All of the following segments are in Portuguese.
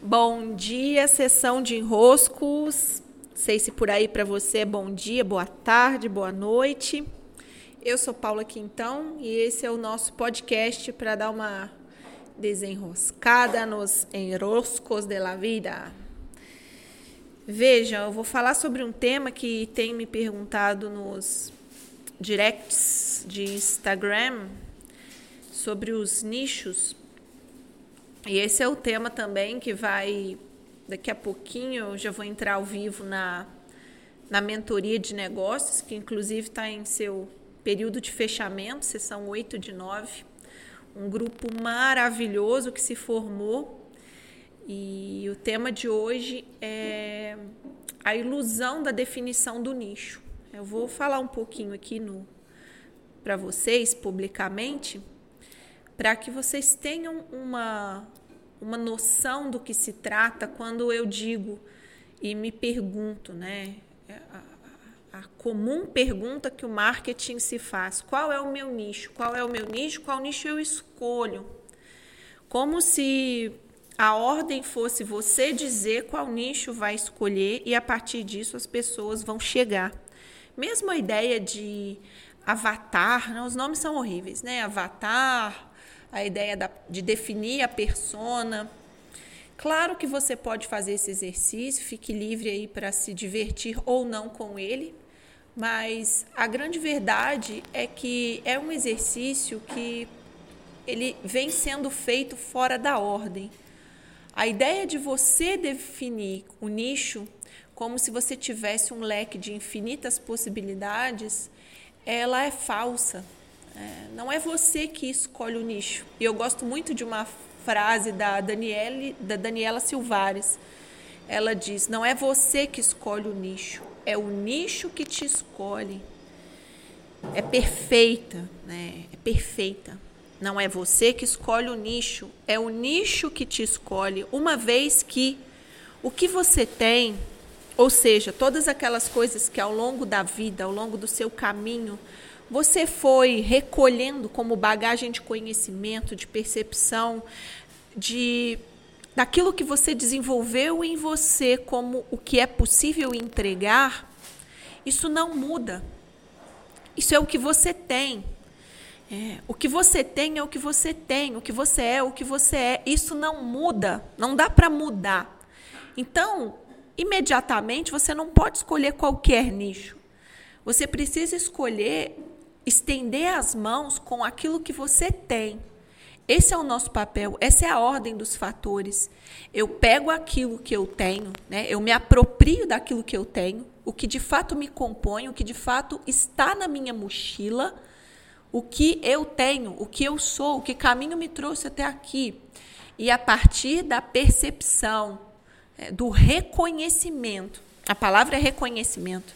Bom dia, sessão de enroscos. Sei se por aí para você é bom dia, boa tarde, boa noite. Eu sou Paula Quintão e esse é o nosso podcast para dar uma desenroscada nos enroscos de la vida. Veja, eu vou falar sobre um tema que tem me perguntado nos directs de Instagram sobre os nichos e esse é o tema também que vai, daqui a pouquinho, eu já vou entrar ao vivo na, na mentoria de negócios, que inclusive está em seu período de fechamento, sessão 8 de 9. Um grupo maravilhoso que se formou. E o tema de hoje é a ilusão da definição do nicho. Eu vou falar um pouquinho aqui no para vocês publicamente para que vocês tenham uma, uma noção do que se trata quando eu digo e me pergunto, né? É, a, a, comum pergunta que o marketing se faz: qual é o meu nicho? Qual é o meu nicho? Qual nicho eu escolho? Como se a ordem fosse você dizer qual nicho vai escolher e a partir disso as pessoas vão chegar. Mesmo a ideia de avatar, né? os nomes são horríveis, né? Avatar, a ideia da, de definir a persona. Claro que você pode fazer esse exercício, fique livre aí para se divertir ou não com ele, mas a grande verdade é que é um exercício que ele vem sendo feito fora da ordem. A ideia de você definir o nicho como se você tivesse um leque de infinitas possibilidades, ela é falsa. É, não é você que escolhe o nicho. E eu gosto muito de uma frase da, Daniele, da Daniela Silvares. Ela diz: Não é você que escolhe o nicho, é o nicho que te escolhe. É perfeita, né? É perfeita. Não é você que escolhe o nicho, é o nicho que te escolhe. Uma vez que o que você tem, ou seja, todas aquelas coisas que ao longo da vida, ao longo do seu caminho, você foi recolhendo como bagagem de conhecimento, de percepção, de daquilo que você desenvolveu em você como o que é possível entregar, isso não muda. Isso é o que você tem. É, o que você tem é o que você tem, o que você é, o que você é. Isso não muda, não dá para mudar. Então, imediatamente você não pode escolher qualquer nicho. Você precisa escolher estender as mãos com aquilo que você tem. Esse é o nosso papel, essa é a ordem dos fatores. Eu pego aquilo que eu tenho, né? eu me aproprio daquilo que eu tenho, o que de fato me compõe, o que de fato está na minha mochila, o que eu tenho, o que eu sou, o que caminho me trouxe até aqui. E a partir da percepção, é, do reconhecimento, a palavra é reconhecimento,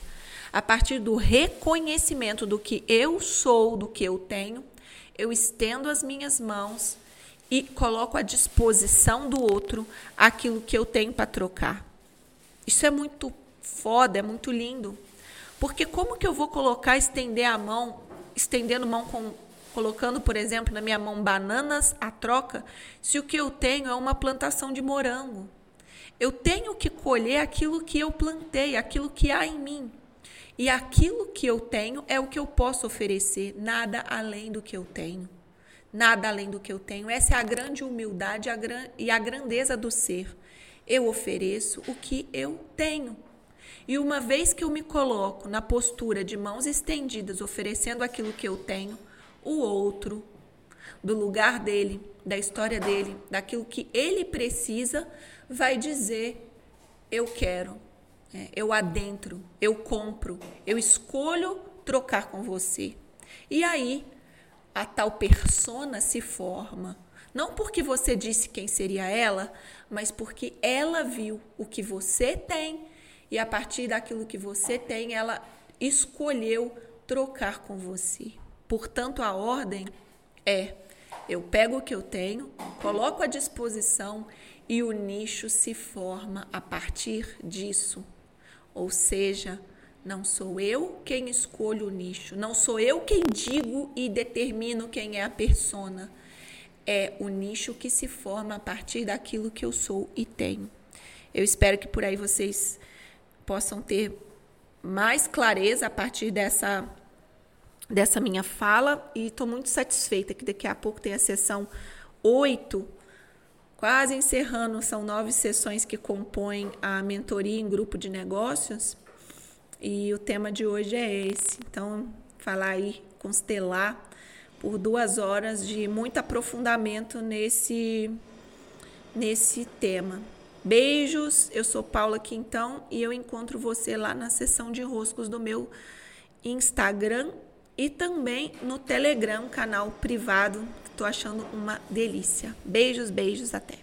a partir do reconhecimento do que eu sou, do que eu tenho, eu estendo as minhas mãos e coloco à disposição do outro aquilo que eu tenho para trocar. Isso é muito foda, é muito lindo. Porque como que eu vou colocar, estender a mão, estendendo mão com, colocando, por exemplo, na minha mão bananas à troca, se o que eu tenho é uma plantação de morango? Eu tenho que colher aquilo que eu plantei, aquilo que há em mim. E aquilo que eu tenho é o que eu posso oferecer, nada além do que eu tenho. Nada além do que eu tenho. Essa é a grande humildade e a grandeza do ser. Eu ofereço o que eu tenho. E uma vez que eu me coloco na postura de mãos estendidas, oferecendo aquilo que eu tenho, o outro, do lugar dele, da história dele, daquilo que ele precisa, vai dizer: Eu quero, é, eu adentro, eu compro, eu escolho trocar com você. E aí a tal persona se forma. Não porque você disse quem seria ela, mas porque ela viu o que você tem e a partir daquilo que você tem, ela escolheu trocar com você. Portanto, a ordem é: eu pego o que eu tenho, coloco à disposição e o nicho se forma a partir disso. Ou seja, não sou eu quem escolho o nicho, não sou eu quem digo e determino quem é a persona. é o nicho que se forma a partir daquilo que eu sou e tenho. Eu espero que por aí vocês possam ter mais clareza a partir dessa dessa minha fala e estou muito satisfeita que daqui a pouco tem a sessão 8, quase encerrando, são nove sessões que compõem a mentoria em grupo de negócios e o tema de hoje é esse. Então, falar aí, constelar por duas horas de muito aprofundamento nesse, nesse tema. Beijos, eu sou Paula Quintão e eu encontro você lá na sessão de roscos do meu Instagram e também no Telegram, canal privado, que estou achando uma delícia. Beijos, beijos, até.